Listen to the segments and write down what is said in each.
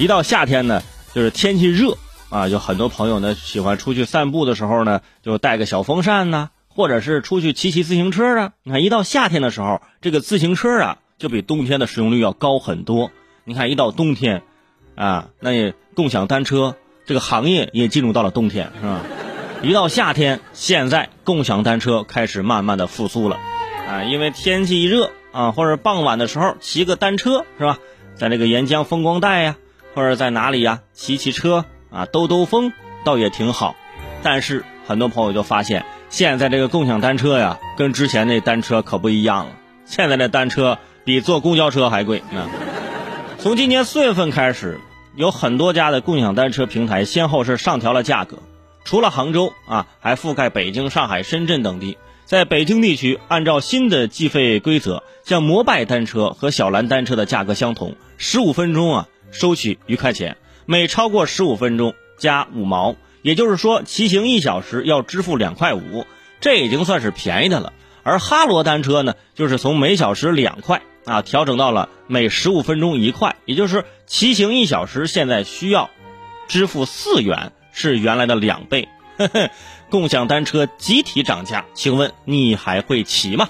一到夏天呢，就是天气热啊，有很多朋友呢喜欢出去散步的时候呢，就带个小风扇呐，或者是出去骑骑自行车啊。你看，一到夏天的时候，这个自行车啊，就比冬天的使用率要高很多。你看，一到冬天，啊，那也共享单车这个行业也进入到了冬天，是吧？一到夏天，现在共享单车开始慢慢的复苏了，啊，因为天气一热啊，或者傍晚的时候骑个单车是吧，在那个沿江风光带呀，或者在哪里呀骑骑车啊，兜兜风倒也挺好。但是很多朋友就发现，现在这个共享单车呀，跟之前那单车可不一样了。现在的单车比坐公交车还贵啊！从今年四月份开始，有很多家的共享单车平台先后是上调了价格。除了杭州啊，还覆盖北京、上海、深圳等地。在北京地区，按照新的计费规则，像摩拜单车和小蓝单车的价格相同，十五分钟啊收取一块钱，每超过十五分钟加五毛，也就是说骑行一小时要支付两块五，这已经算是便宜的了。而哈罗单车呢，就是从每小时两块啊调整到了每十五分钟一块，也就是骑行一小时现在需要支付四元。是原来的两倍，共享单车集体涨价，请问你还会骑吗？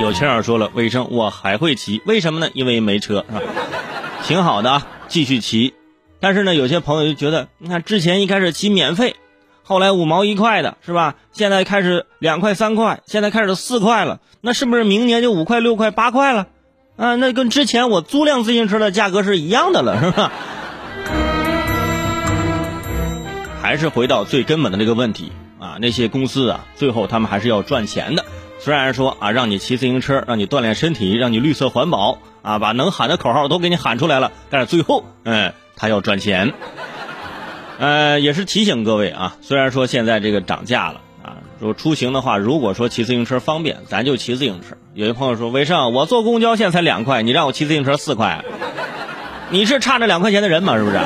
有钱人说了，卫生我还会骑，为什么呢？因为没车，是吧？挺好的啊，继续骑。但是呢，有些朋友就觉得，你看之前一开始骑免费，后来五毛一块的，是吧？现在开始两块三块，现在开始四块了，那是不是明年就五块六块八块了？啊，那跟之前我租辆自行车的价格是一样的了，是吧？还是回到最根本的这个问题啊，那些公司啊，最后他们还是要赚钱的。虽然说啊，让你骑自行车，让你锻炼身体，让你绿色环保啊，把能喊的口号都给你喊出来了，但是最后，嗯，他要赚钱。呃，也是提醒各位啊，虽然说现在这个涨价了啊，说出行的话，如果说骑自行车方便，咱就骑自行车。有些朋友说，为啥我坐公交现在才两块，你让我骑自行车四块，你是差这两块钱的人吗？是不是？